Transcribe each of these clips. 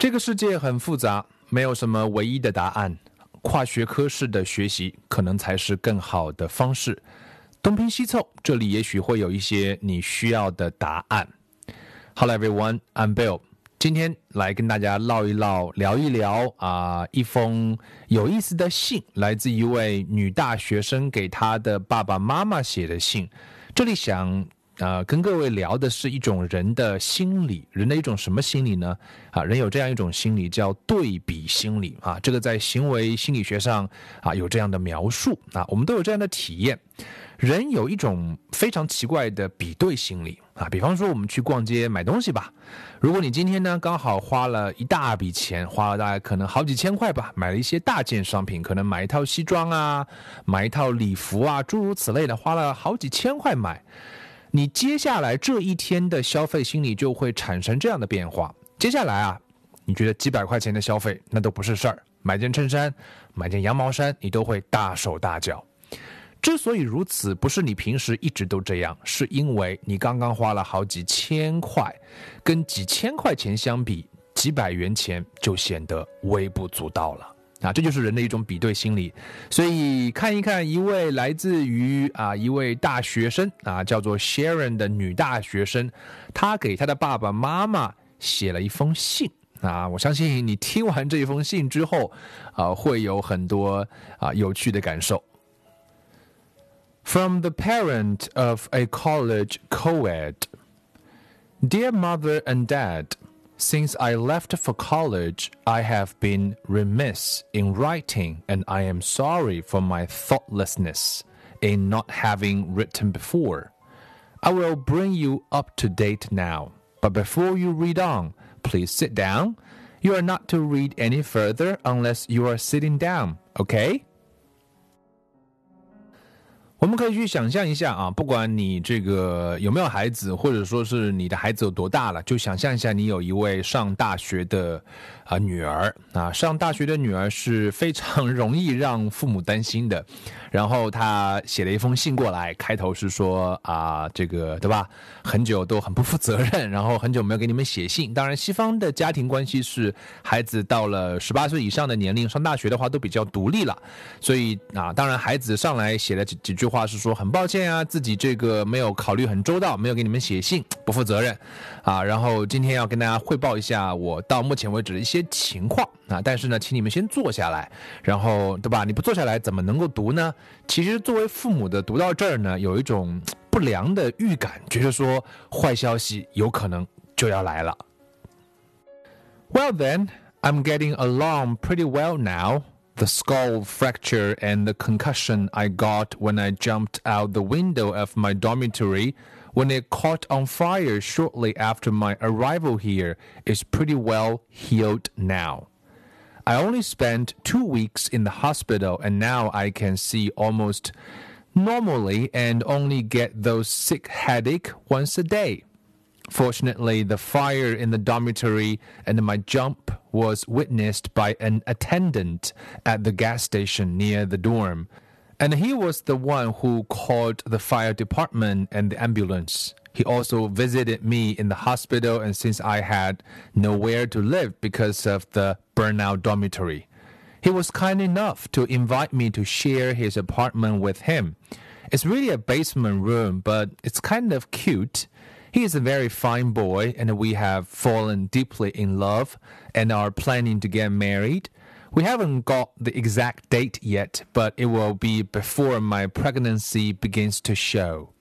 这个世界很复杂，没有什么唯一的答案。跨学科式的学习可能才是更好的方式。东拼西凑，这里也许会有一些你需要的答案。Hello everyone, I'm Bill。今天来跟大家唠一唠，聊一聊啊，一封有意思的信，来自一位女大学生给她的爸爸妈妈写的信。这里想。啊，跟各位聊的是一种人的心理，人的一种什么心理呢？啊，人有这样一种心理叫对比心理啊，这个在行为心理学上啊有这样的描述啊，我们都有这样的体验。人有一种非常奇怪的比对心理啊，比方说我们去逛街买东西吧，如果你今天呢刚好花了一大笔钱，花了大概可能好几千块吧，买了一些大件商品，可能买一套西装啊，买一套礼服啊，诸如此类的，花了好几千块买。你接下来这一天的消费心理就会产生这样的变化。接下来啊，你觉得几百块钱的消费那都不是事儿，买件衬衫、买件羊毛衫，你都会大手大脚。之所以如此，不是你平时一直都这样，是因为你刚刚花了好几千块，跟几千块钱相比，几百元钱就显得微不足道了。啊，这就是人的一种比对心理，所以看一看一位来自于啊一位大学生啊，叫做 Sharon 的女大学生，她给她的爸爸妈妈写了一封信啊，我相信你听完这一封信之后啊，会有很多啊有趣的感受。From the parent of a college co-ed, dear mother and dad. Since I left for college, I have been remiss in writing, and I am sorry for my thoughtlessness in not having written before. I will bring you up to date now, but before you read on, please sit down. You are not to read any further unless you are sitting down, okay? 我们可以去想象一下啊，不管你这个有没有孩子，或者说是你的孩子有多大了，就想象一下，你有一位上大学的啊女儿啊，上大学的女儿是非常容易让父母担心的。然后他写了一封信过来，开头是说啊，这个对吧？很久都很不负责任，然后很久没有给你们写信。当然，西方的家庭关系是孩子到了十八岁以上的年龄上大学的话都比较独立了，所以啊，当然孩子上来写了几几句话是说很抱歉啊，自己这个没有考虑很周到，没有给你们写信，不负责任啊。然后今天要跟大家汇报一下我到目前为止的一些情况啊，但是呢，请你们先坐下来，然后对吧？你不坐下来怎么能够读呢？其实，作为父母的读到这儿呢，有一种 不良的预感，觉得说坏消息有可能就要来了。Well then, I'm getting along pretty well now. The skull fracture and the concussion I got when I jumped out the window of my dormitory when it caught on fire shortly after my arrival here is pretty well healed now. I only spent two weeks in the hospital and now I can see almost normally and only get those sick headache once a day. Fortunately, the fire in the dormitory and my jump was witnessed by an attendant at the gas station near the dorm. And he was the one who called the fire department and the ambulance. He also visited me in the hospital, and since I had nowhere to live because of the burnout dormitory, he was kind enough to invite me to share his apartment with him. It's really a basement room, but it's kind of cute. He is a very fine boy, and we have fallen deeply in love and are planning to get married. We haven't got the exact date yet, but it will be before my pregnancy begins to show.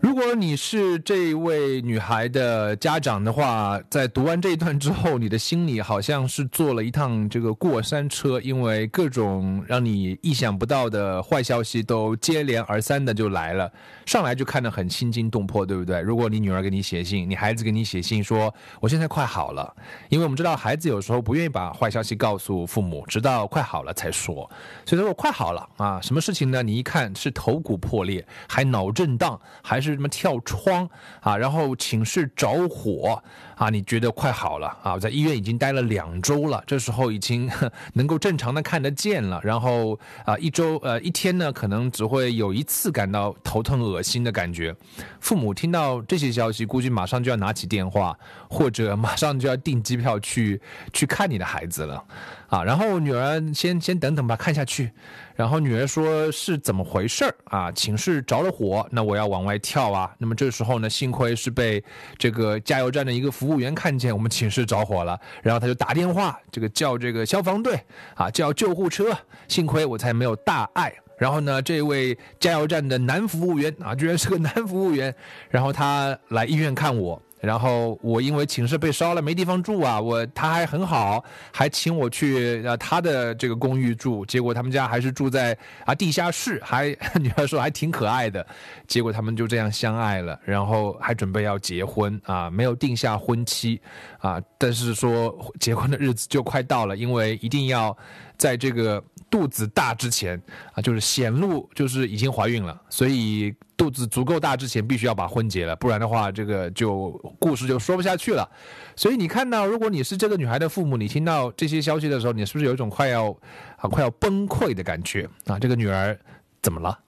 如果你是这位女孩的家长的话，在读完这一段之后，你的心里好像是坐了一趟这个过山车，因为各种让你意想不到的坏消息都接连而三的就来了，上来就看得很心惊动魄，对不对？如果你女儿给你写信，你孩子给你写信说我现在快好了，因为我们知道孩子有时候不愿意把坏消息告诉父母，直到快好了才说，所以说我快好了啊，什么事情呢？你一看是头骨破裂，还脑震荡，还是。是什么跳窗啊，然后寝室着火啊，你觉得快好了啊，在医院已经待了两周了，这时候已经 能够正常的看得见了，然后啊一周呃一天呢可能只会有一次感到头疼恶心的感觉，父母听到这些消息，估计马上就要拿起电话，或者马上就要订机票去去看你的孩子了。啊，然后女儿先先等等吧，看下去。然后女儿说是怎么回事儿啊？寝室着了火，那我要往外跳到啊。那么这时候呢，幸亏是被这个加油站的一个服务员看见我们寝室着火了，然后他就打电话，这个叫这个消防队啊，叫救护车。幸亏我才没有大碍。然后呢，这位加油站的男服务员啊，居然是个男服务员，然后他来医院看我。然后我因为寝室被烧了，没地方住啊，我他还很好，还请我去呃他的这个公寓住，结果他们家还是住在啊地下室，还 女儿说还挺可爱的，结果他们就这样相爱了，然后还准备要结婚啊，没有定下婚期啊，但是说结婚的日子就快到了，因为一定要在这个肚子大之前啊，就是显露就是已经怀孕了，所以。肚子足够大之前，必须要把婚结了，不然的话，这个就故事就说不下去了。所以你看到，如果你是这个女孩的父母，你听到这些消息的时候，你是不是有一种快要啊快要崩溃的感觉啊？这个女儿怎么了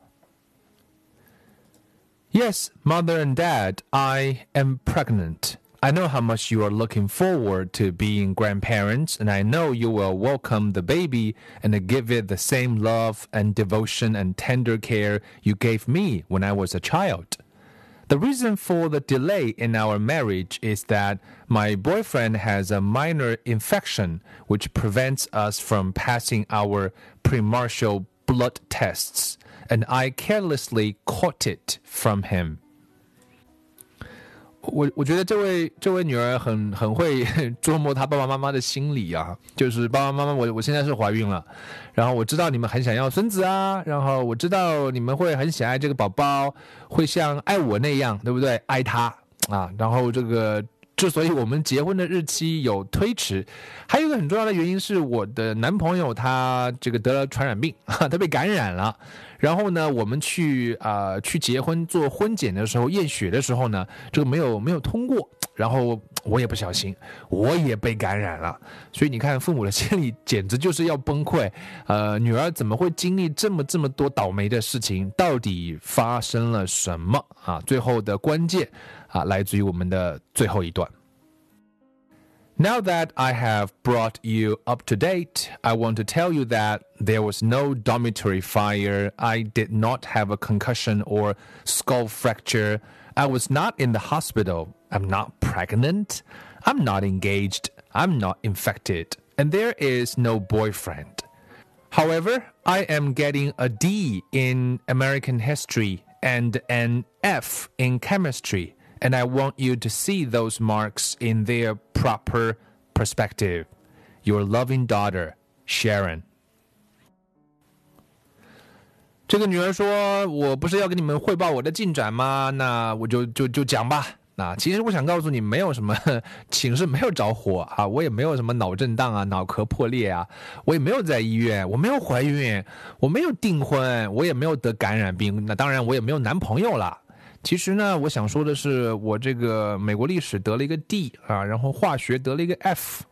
？Yes, mother and dad, I am pregnant. I know how much you are looking forward to being grandparents, and I know you will welcome the baby and give it the same love and devotion and tender care you gave me when I was a child. The reason for the delay in our marriage is that my boyfriend has a minor infection which prevents us from passing our premarital blood tests, and I carelessly caught it from him. 我我觉得这位这位女儿很很会 琢磨她爸爸妈妈的心理啊，就是爸爸妈妈，我我现在是怀孕了，然后我知道你们很想要孙子啊，然后我知道你们会很喜爱这个宝宝，会像爱我那样，对不对？爱他啊，然后这个之所以我们结婚的日期有推迟，还有一个很重要的原因是我的男朋友他这个得了传染病，他被感染了。然后呢，我们去啊去结婚做婚检的时候验血的时候呢，这个没有没有通过，然后我也不小心，我也被感染了，所以你看父母的心里简直就是要崩溃，呃，女儿怎么会经历这么这么多倒霉的事情？到底发生了什么啊？最后的关键啊，来自于我们的最后一段。Now that I have brought you up to date, I want to tell you that there was no dormitory fire. I did not have a concussion or skull fracture. I was not in the hospital. I'm not pregnant. I'm not engaged. I'm not infected. And there is no boyfriend. However, I am getting a D in American history and an F in chemistry And I want you to see those marks in their proper perspective. Your loving daughter, Sharon. 这个女儿说：“我不是要给你们汇报我的进展吗？那我就就就讲吧。那其实我想告诉你，没有什么 寝室没有着火啊，我也没有什么脑震荡啊、脑壳破裂啊，我也没有在医院，我没有怀孕，我没有订婚，我也没有得感染病。那当然，我也没有男朋友了。”其实呢，我想说的是，我这个美国历史得了一个 D 啊，然后化学得了一个 F，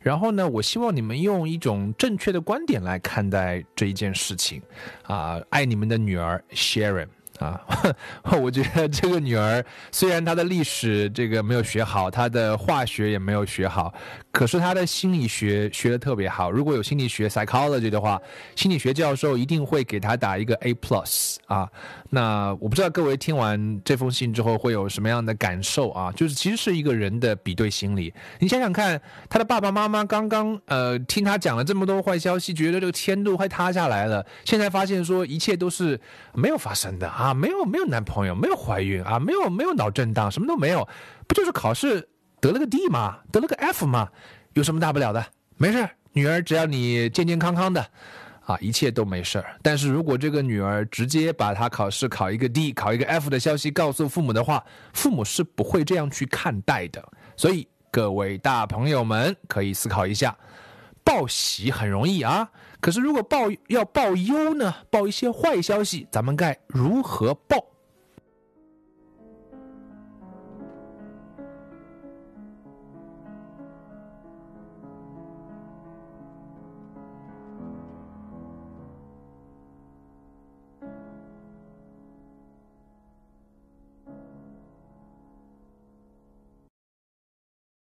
然后呢，我希望你们用一种正确的观点来看待这一件事情，啊，爱你们的女儿 Sharon。啊，我觉得这个女儿虽然她的历史这个没有学好，她的化学也没有学好，可是他的心理学学的特别好。如果有心理学 psychology 的话，心理学教授一定会给他打一个 A plus 啊。那我不知道各位听完这封信之后会有什么样的感受啊？就是其实是一个人的比对心理。你想想看，他的爸爸妈妈刚刚呃听他讲了这么多坏消息，觉得这个天都快塌下来了，现在发现说一切都是没有发生的啊。没有没有男朋友，没有怀孕啊，没有没有脑震荡，什么都没有，不就是考试得了个 D 嘛？得了个 F 嘛？有什么大不了的？没事女儿只要你健健康康的，啊，一切都没事儿。但是如果这个女儿直接把她考试考一个 D、考一个 F 的消息告诉父母的话，父母是不会这样去看待的。所以各位大朋友们可以思考一下，报喜很容易啊。可是，如果报要报忧呢？报一些坏消息，咱们该如何报？